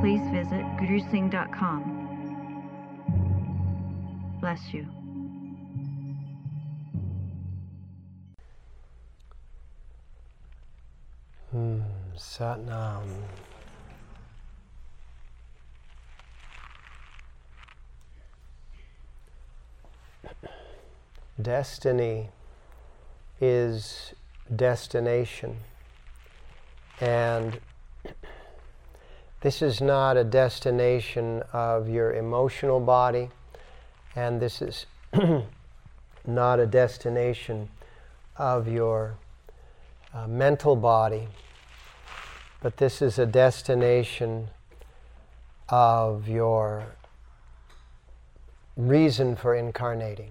please visit gurusingh.com. Bless you. Hmm, Satnam. Destiny is destination. And this is not a destination of your emotional body, and this is not a destination of your uh, mental body, but this is a destination of your reason for incarnating.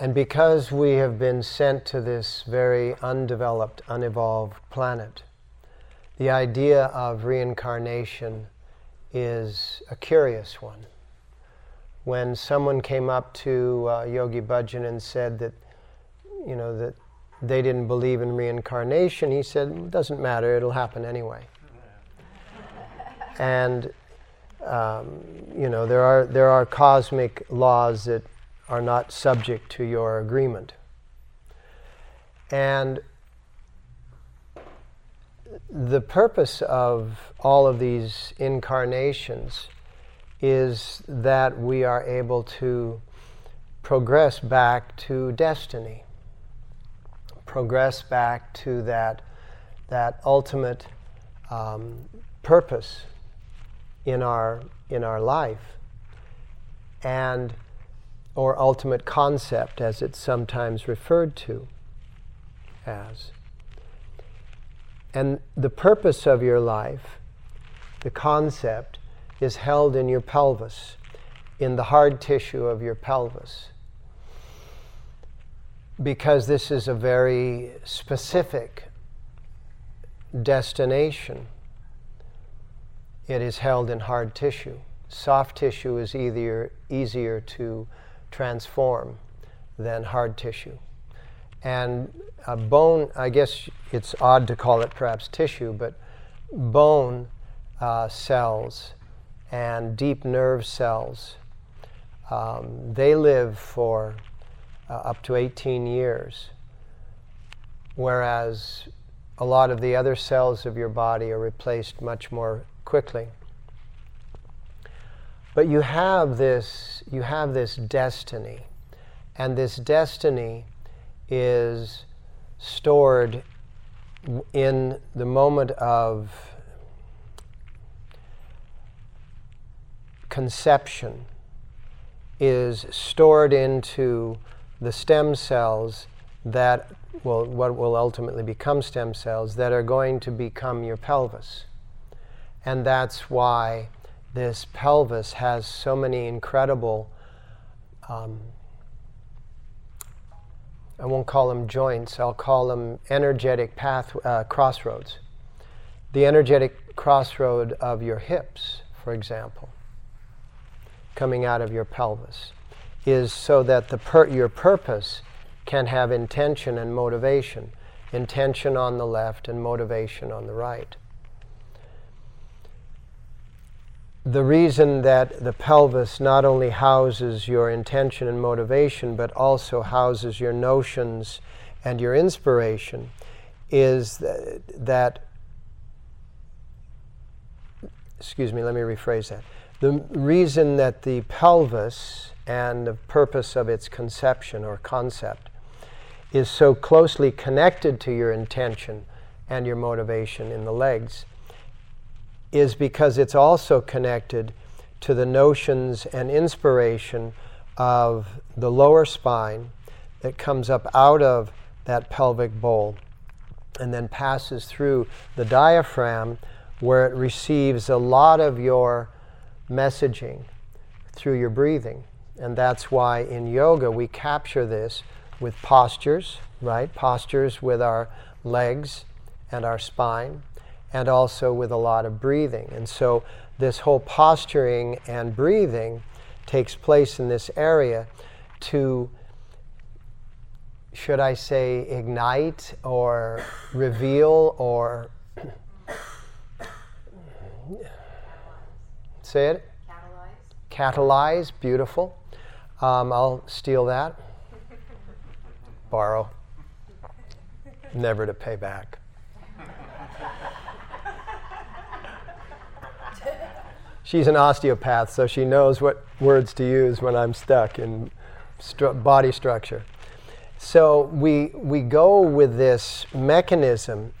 And because we have been sent to this very undeveloped, unevolved planet, the idea of reincarnation is a curious one. When someone came up to uh, Yogi Bhajan and said that, you know, that they didn't believe in reincarnation, he said, it doesn't matter, it'll happen anyway. and, um, you know, there are, there are cosmic laws that are not subject to your agreement. And the purpose of all of these incarnations is that we are able to progress back to destiny, progress back to that, that ultimate um, purpose in our, in our life. And or ultimate concept, as it's sometimes referred to as. And the purpose of your life, the concept, is held in your pelvis, in the hard tissue of your pelvis. Because this is a very specific destination, it is held in hard tissue. Soft tissue is easier, easier to transform than hard tissue. And a bone, I guess it's odd to call it perhaps tissue, but bone uh, cells and deep nerve cells, um, they live for uh, up to 18 years, whereas a lot of the other cells of your body are replaced much more quickly. But you have this, you have this destiny, and this destiny is stored in the moment of conception is stored into the stem cells that will what will ultimately become stem cells that are going to become your pelvis. And that's why this pelvis has so many incredible, um, I won't call them joints, I'll call them energetic path, uh, crossroads. The energetic crossroad of your hips, for example, coming out of your pelvis, is so that the per- your purpose can have intention and motivation. Intention on the left and motivation on the right. The reason that the pelvis not only houses your intention and motivation, but also houses your notions and your inspiration is that, excuse me, let me rephrase that. The reason that the pelvis and the purpose of its conception or concept is so closely connected to your intention and your motivation in the legs is because it's also connected to the notions and inspiration of the lower spine that comes up out of that pelvic bowl and then passes through the diaphragm, where it receives a lot of your messaging through your breathing. And that's why in yoga we capture this with postures, right? Postures with our legs and our spine, and also with a lot of breathing. And so this whole posturing and breathing takes place in this area to, should I say, ignite or reveal or say it? Catalyze. Catalyze, beautiful. Um, I'll steal that. Borrow. Never to pay back. She's an osteopath, so she knows what words to use when I'm stuck in stru- body structure. So we, we go with this mechanism,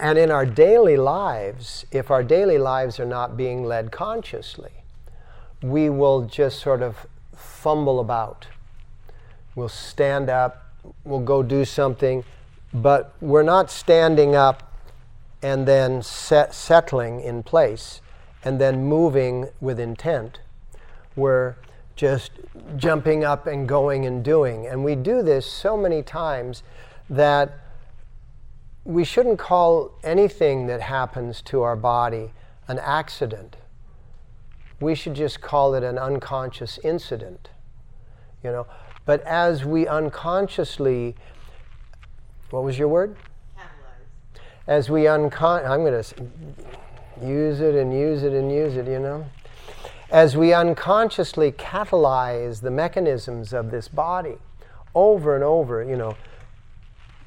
and in our daily lives, if our daily lives are not being led consciously, we will just sort of fumble about. We'll stand up, we'll go do something, but we're not standing up and then set, settling in place and then moving with intent. We're just jumping up and going and doing. And we do this so many times that we shouldn't call anything that happens to our body an accident. We should just call it an unconscious incident. You know, but as we unconsciously, what was your word? Catalyze. As we uncon, I'm going to use it and use it and use it, you know? As we unconsciously catalyze the mechanisms of this body over and over, you know,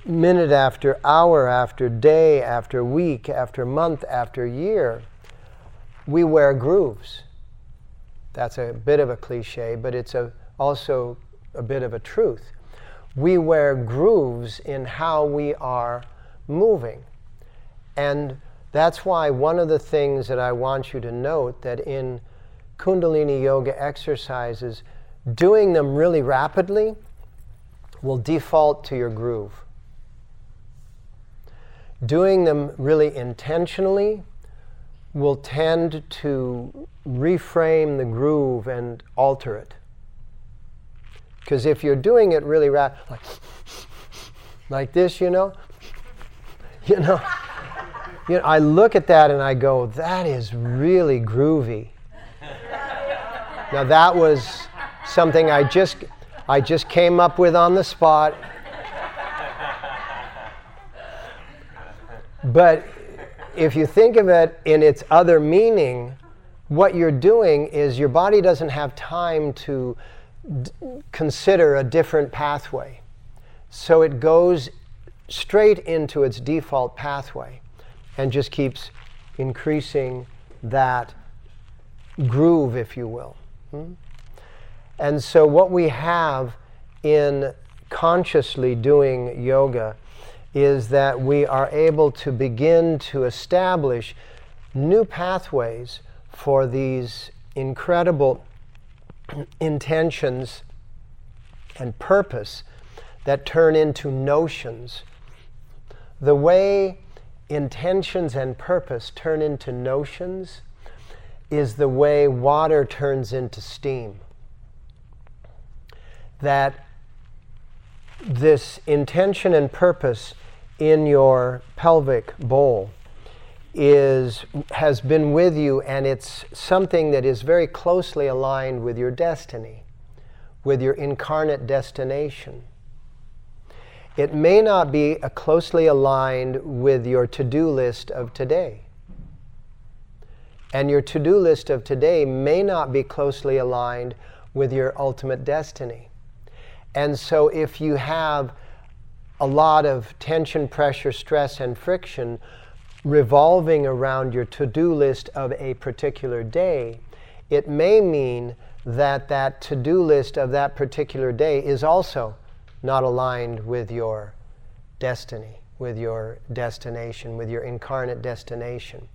minute after hour after day after week after month after year, we wear grooves. That's a bit of a cliche, but it's a, also a bit of a truth. We wear grooves in how we are moving. And that's why one of the things that I want you to note that in Kundalini Yoga exercises, doing them really rapidly will default to your groove. Doing them really intentionally will tend to reframe the groove and alter it. Because if you're doing it really rapid, like, like this, you know, you know you know, I look at that and I go, that is really groovy. now that was something I just I just came up with on the spot. But if you think of it in its other meaning, what you're doing is your body doesn't have time to d- consider a different pathway. So it goes straight into its default pathway and just keeps increasing that groove, if you will. Hmm? And so, what we have in consciously doing yoga is that we are able to begin to establish new pathways for these incredible intentions and purpose that turn into notions. The way intentions and purpose turn into notions is the way water turns into steam. That this intention and purpose in your pelvic bowl is has been with you and it's something that is very closely aligned with your destiny with your incarnate destination it may not be closely aligned with your to do list of today. And your to do list of today may not be closely aligned with your ultimate destiny. And so, if you have a lot of tension, pressure, stress, and friction revolving around your to do list of a particular day, it may mean that that to do list of that particular day is also not aligned with your destiny, with your destination, with your incarnate destination.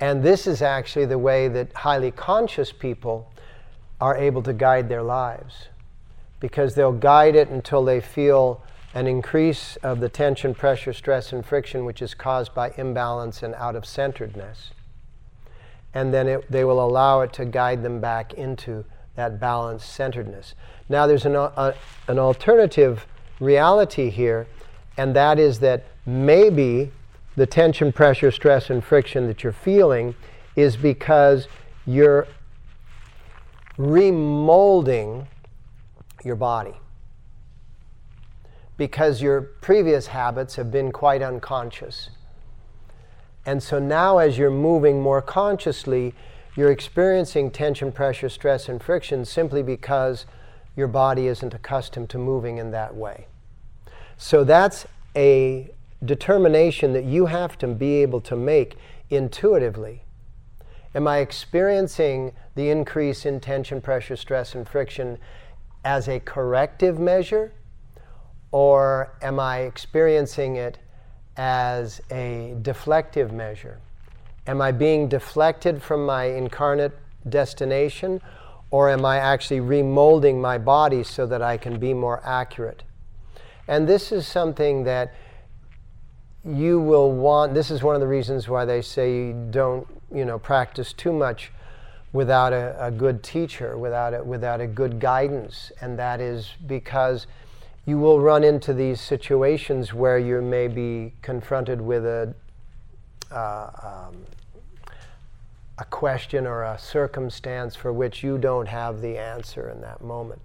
And this is actually the way that highly conscious people are able to guide their lives. Because they'll guide it until they feel an increase of the tension, pressure, stress, and friction, which is caused by imbalance and out of centeredness. And then it, they will allow it to guide them back into that balanced centeredness. Now, there's an, uh, an alternative reality here, and that is that maybe the tension, pressure, stress, and friction that you're feeling is because you're remolding your body because your previous habits have been quite unconscious. And so now, as you're moving more consciously, you're experiencing tension, pressure, stress, and friction simply because your body isn't accustomed to moving in that way. So that's a determination that you have to be able to make intuitively. Am I experiencing the increase in tension, pressure, stress, and friction as a corrective measure? Or am I experiencing it as a deflective measure? Am I being deflected from my incarnate destination? Or am I actually remolding my body so that I can be more accurate? And this is something that you will want. This is one of the reasons why they say you don't, you know, practice too much without a, a good teacher, without a, without a good guidance. And that is because you will run into these situations where you may be confronted with a, uh, um, a question or a circumstance for which you don't have the answer in that moment.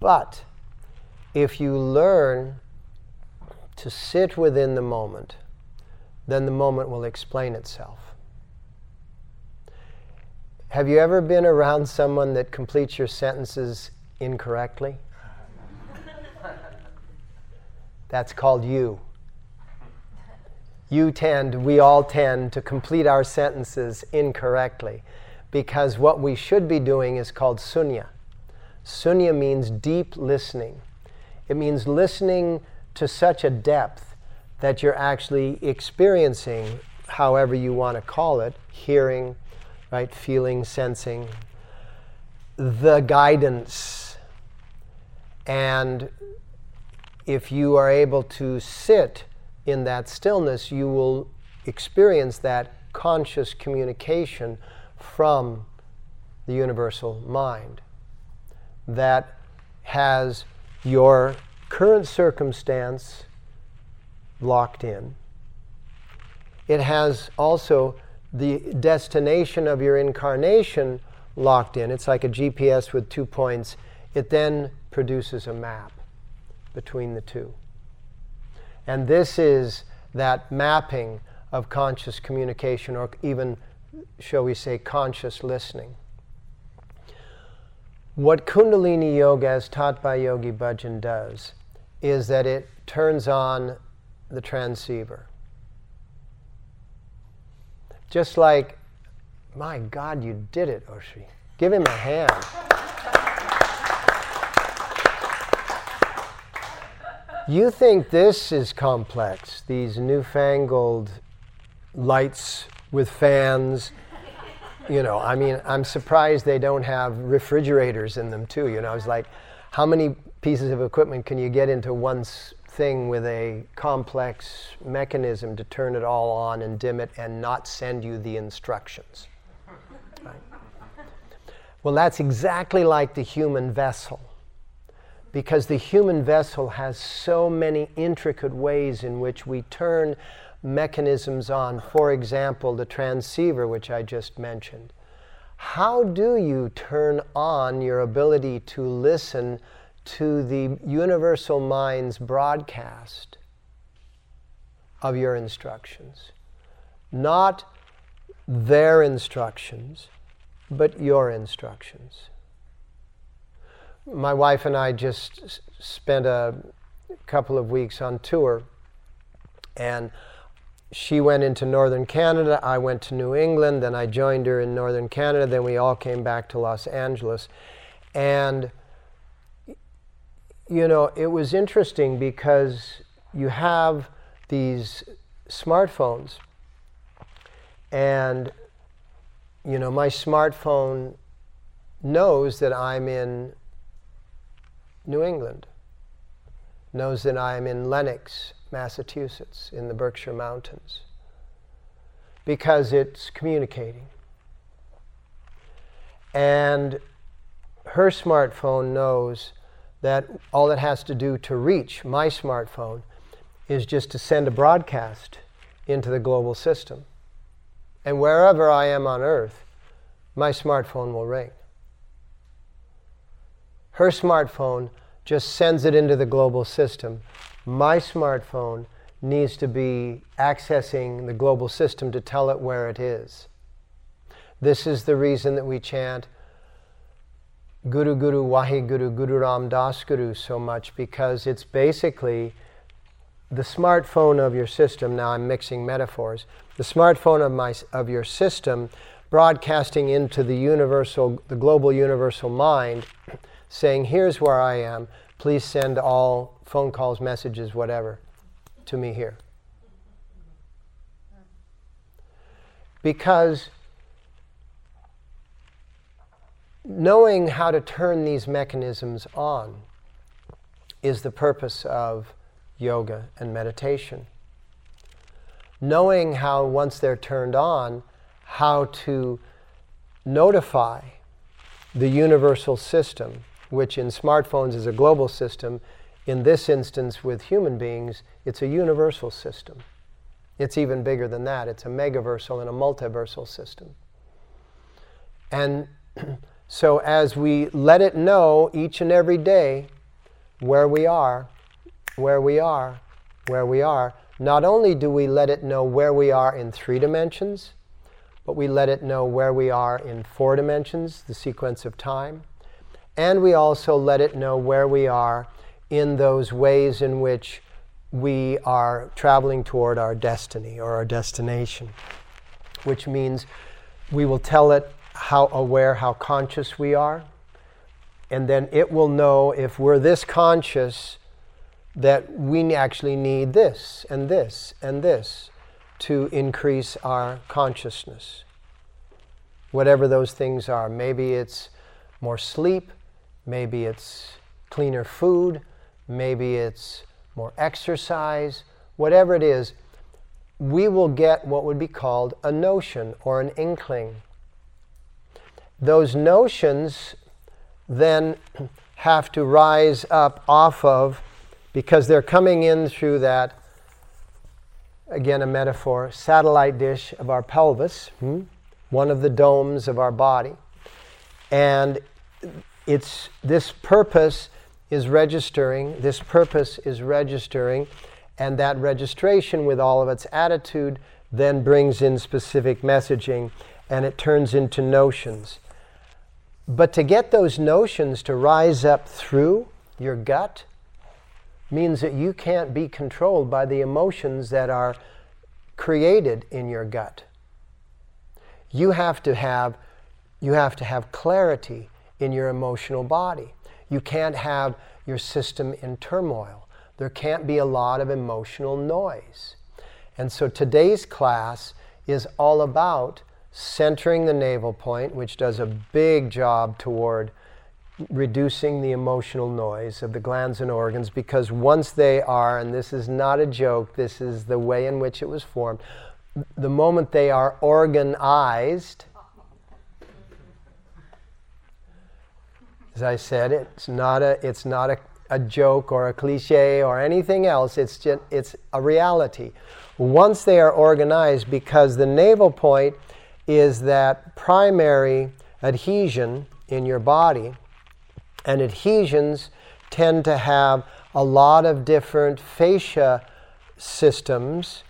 But if you learn to sit within the moment, then the moment will explain itself. Have you ever been around someone that completes your sentences incorrectly? That's called you. You tend, we all tend to complete our sentences incorrectly because what we should be doing is called sunya. Sunya means deep listening. It means listening to such a depth that you're actually experiencing, however you want to call it, hearing, right, feeling, sensing, the guidance and if you are able to sit in that stillness, you will experience that conscious communication from the universal mind that has your current circumstance locked in. It has also the destination of your incarnation locked in. It's like a GPS with two points. It then produces a map between the two. And this is that mapping of conscious communication, or even, shall we say, conscious listening. What Kundalini Yoga, as taught by Yogi Bhajan, does is that it turns on the transceiver. Just like, my God, you did it, Oshri. Give him a hand. You think this is complex, these newfangled lights with fans. You know, I mean, I'm surprised they don't have refrigerators in them too. You know, I was like, how many pieces of equipment can you get into one thing with a complex mechanism to turn it all on and dim it and not send you the instructions? Right? Well, that's exactly like the human vessel because the human vessel has so many intricate ways in which we turn mechanisms on. For example, the transceiver, which I just mentioned. How do you turn on your ability to listen to the universal mind's broadcast of your instructions? Not their instructions, but your instructions my wife and I just spent a couple of weeks on tour, and she went into northern Canada. I went to New England. Then I joined her in northern Canada. Then we all came back to Los Angeles, and you know it was interesting because you have these smartphones, and you know my smartphone knows that I'm in New England. knows that I am in Lenox, Massachusetts, in the Berkshire Mountains, because it's communicating. And her smartphone knows that all it has to do to reach my smartphone is just to send a broadcast into the global system. And wherever I am on earth, my smartphone will ring. Her smartphone just sends it into the global system. My smartphone needs to be accessing the global system to tell it where it is. This is the reason that we chant Guru Guru Wahi Guru Guru Ram Das Guru so much because it's basically the smartphone of your system. Now I'm mixing metaphors. The smartphone of my of your system broadcasting into the universal, the global universal mind, saying, "Here's where I am. Please send all phone calls, messages, whatever, to me here." Because knowing how to turn these mechanisms on is the purpose of yoga and meditation. Knowing how, once they're turned on, how to notify the universal system, which in smartphones is a global system, in this instance with human beings, it's a universal system. It's even bigger than that. It's a megaversal and a multiversal system. And So as we let it know each and every day where we are, where we are, where we are, not only do we let it know where we are in three dimensions, but we let it know where we are in four dimensions, the sequence of time, and we also let it know where we are in those ways in which we are traveling toward our destiny or our destination, which means we will tell it how aware, how conscious we are. And then it will know if we're this conscious that we actually need this and this and this to increase our consciousness. Whatever those things are. Maybe it's more sleep, maybe it's cleaner food, maybe it's more exercise, whatever it is, we will get what would be called a notion or an inkling those notions then have to rise up off of because they're coming in through that again a metaphor satellite dish of our pelvis hmm? one of the domes of our body and it's this purpose is registering this purpose is registering and that registration with all of its attitude then brings in specific messaging and it turns into notions but to get those notions to rise up through your gut means that you can't be controlled by the emotions that are created in your gut. You have to have you have to have clarity in your emotional body. You can't have your system in turmoil. There can't be a lot of emotional noise. And so today's class is all about centering the navel point, which does a big job toward reducing the emotional noise of the glands and organs because once they are, and this is not a joke, this is the way in which it was formed, the moment they are organized, as I said, it's not a, it's not a, a joke or a cliche or anything else, it's, just, it's a reality. Once they are organized, because the navel point is that primary adhesion in your body, and adhesions tend to have a lot of different fascia systems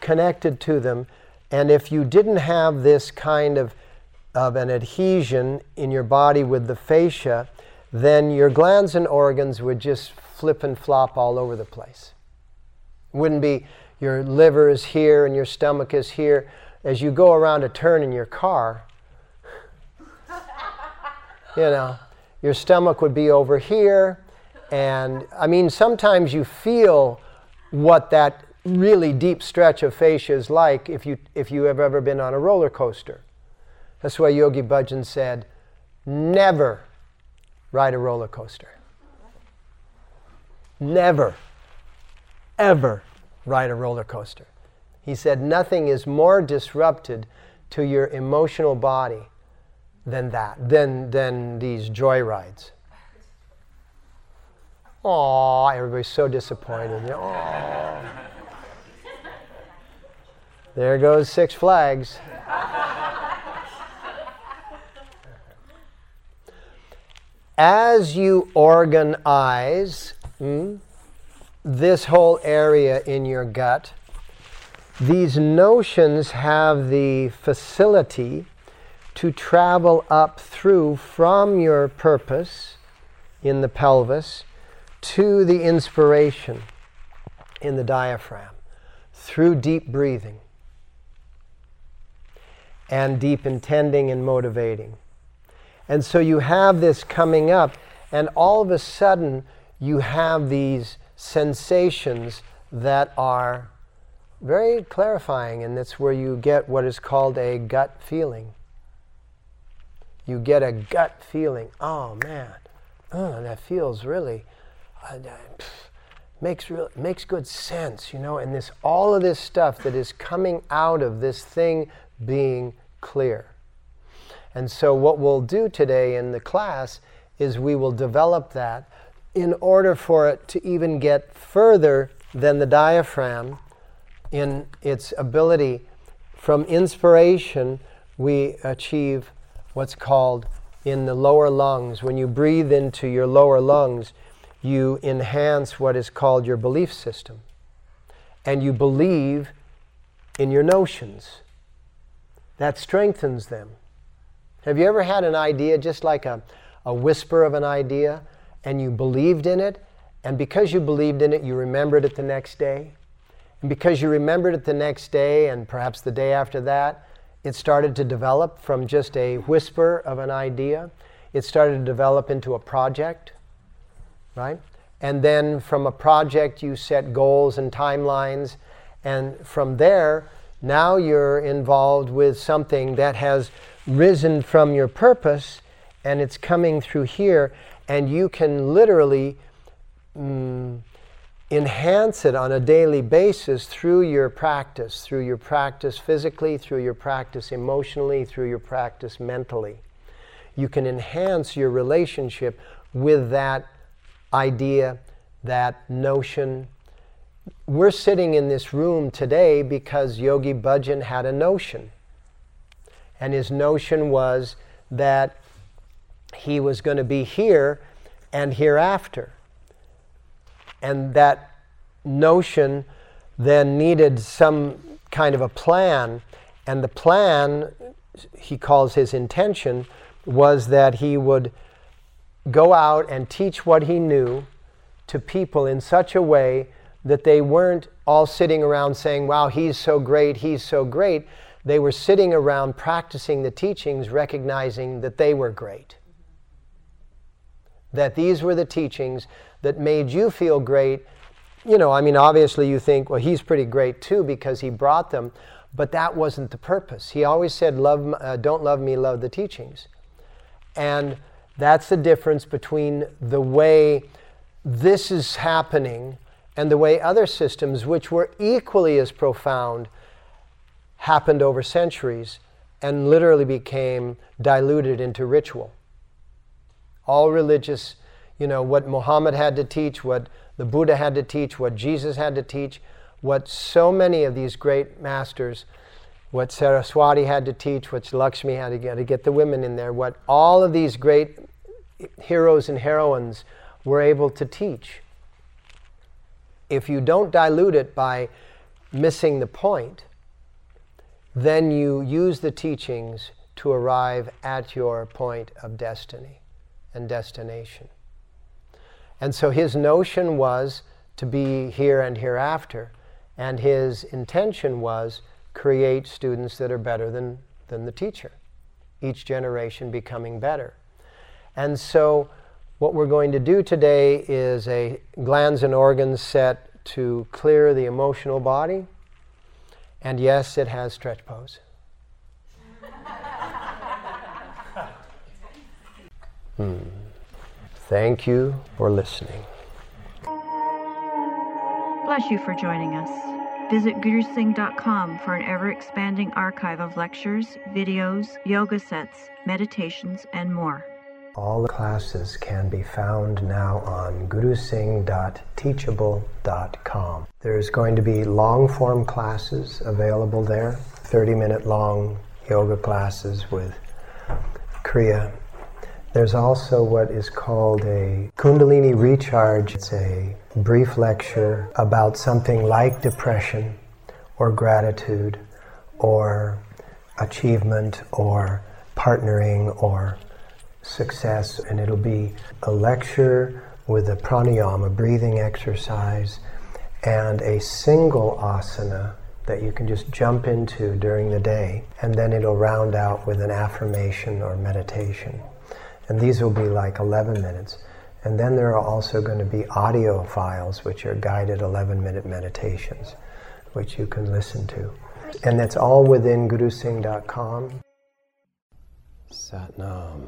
connected to them. And if you didn't have this kind of, of an adhesion in your body with the fascia, then your glands and organs would just flip and flop all over the place. Wouldn't be your liver is here and your stomach is here as you go around a turn in your car, you know, your stomach would be over here. And I mean, sometimes you feel what that really deep stretch of fascia is like if you, if you have ever been on a roller coaster. That's why Yogi Bhajan said, never ride a roller coaster. never, ever ride a roller coaster. He said, Nothing is more disrupted to your emotional body than that, than, than these joy rides. Aw, everybody's so disappointed. Aww. There goes Six Flags. As you organize hmm, this whole area in your gut, these notions have the facility to travel up through from your purpose in the pelvis to the inspiration in the diaphragm through deep breathing and deep intending and motivating. And so you have this coming up, and all of a sudden you have these sensations that are very clarifying, and that's where you get what is called a gut feeling. You get a gut feeling. Oh man, oh, that feels really uh, makes real makes good sense, you know. And this all of this stuff that is coming out of this thing being clear. And so, what we'll do today in the class is we will develop that in order for it to even get further than the diaphragm in its ability. From inspiration, we achieve what's called in the lower lungs. When you breathe into your lower lungs, you enhance what is called your belief system. And you believe in your notions. That strengthens them. Have you ever had an idea, just like a, a whisper of an idea, and you believed in it? And because you believed in it, you remembered it the next day? And because you remembered it the next day, and perhaps the day after that, it started to develop from just a whisper of an idea. It started to develop into a project, right? And then from a project, you set goals and timelines. And from there, now you're involved with something that has risen from your purpose and it's coming through here. And you can literally mm, enhance it on a daily basis through your practice, through your practice physically, through your practice emotionally, through your practice mentally. You can enhance your relationship with that idea, that notion. We're sitting in this room today because Yogi Bhajan had a notion. And his notion was that he was going to be here and hereafter. And that notion then needed some kind of a plan. And the plan, he calls his intention, was that he would go out and teach what he knew to people in such a way that they weren't all sitting around saying, Wow, he's so great, he's so great. They were sitting around practicing the teachings, recognizing that they were great. That these were the teachings that made you feel great. You know, I mean, obviously you think, well, he's pretty great too because he brought them, but that wasn't the purpose. He always said, love, uh, don't love me, love the teachings. And that's the difference between the way this is happening and the way other systems, which were equally as profound, happened over centuries and literally became diluted into ritual. All religious, you know, what Muhammad had to teach, what the Buddha had to teach, what Jesus had to teach, what so many of these great masters what Saraswati had to teach, what Lakshmi had to get, to get the women in there, what all of these great heroes and heroines were able to teach. If you don't dilute it by missing the point, then you use the teachings to arrive at your point of destiny and destination. And so his notion was to be here and hereafter, and his intention was create students that are better than, than the teacher, each generation becoming better. And so, what we're going to do today is a glands and organs set to clear the emotional body. And yes, it has stretch pose. hmm. Thank you for listening. bless you for joining us. Visit gurusingh.com for an ever expanding archive of lectures, videos, yoga sets, meditations, and more. All the classes can be found now on gurusingh.teachable.com. There's going to be long form classes available there, 30 minute long yoga classes with Kriya. There's also what is called a Kundalini Recharge. It's a brief lecture about something like depression or gratitude or achievement or partnering or success, and it'll be a lecture with a pranayama, a breathing exercise, and a single asana that you can just jump into during the day, and then it'll round out with an affirmation or meditation. And these will be like 11 minutes. And then there are also going to be audio files, which are guided 11 minute meditations, which you can listen to. And that's all within gurusingh.com. Satnam.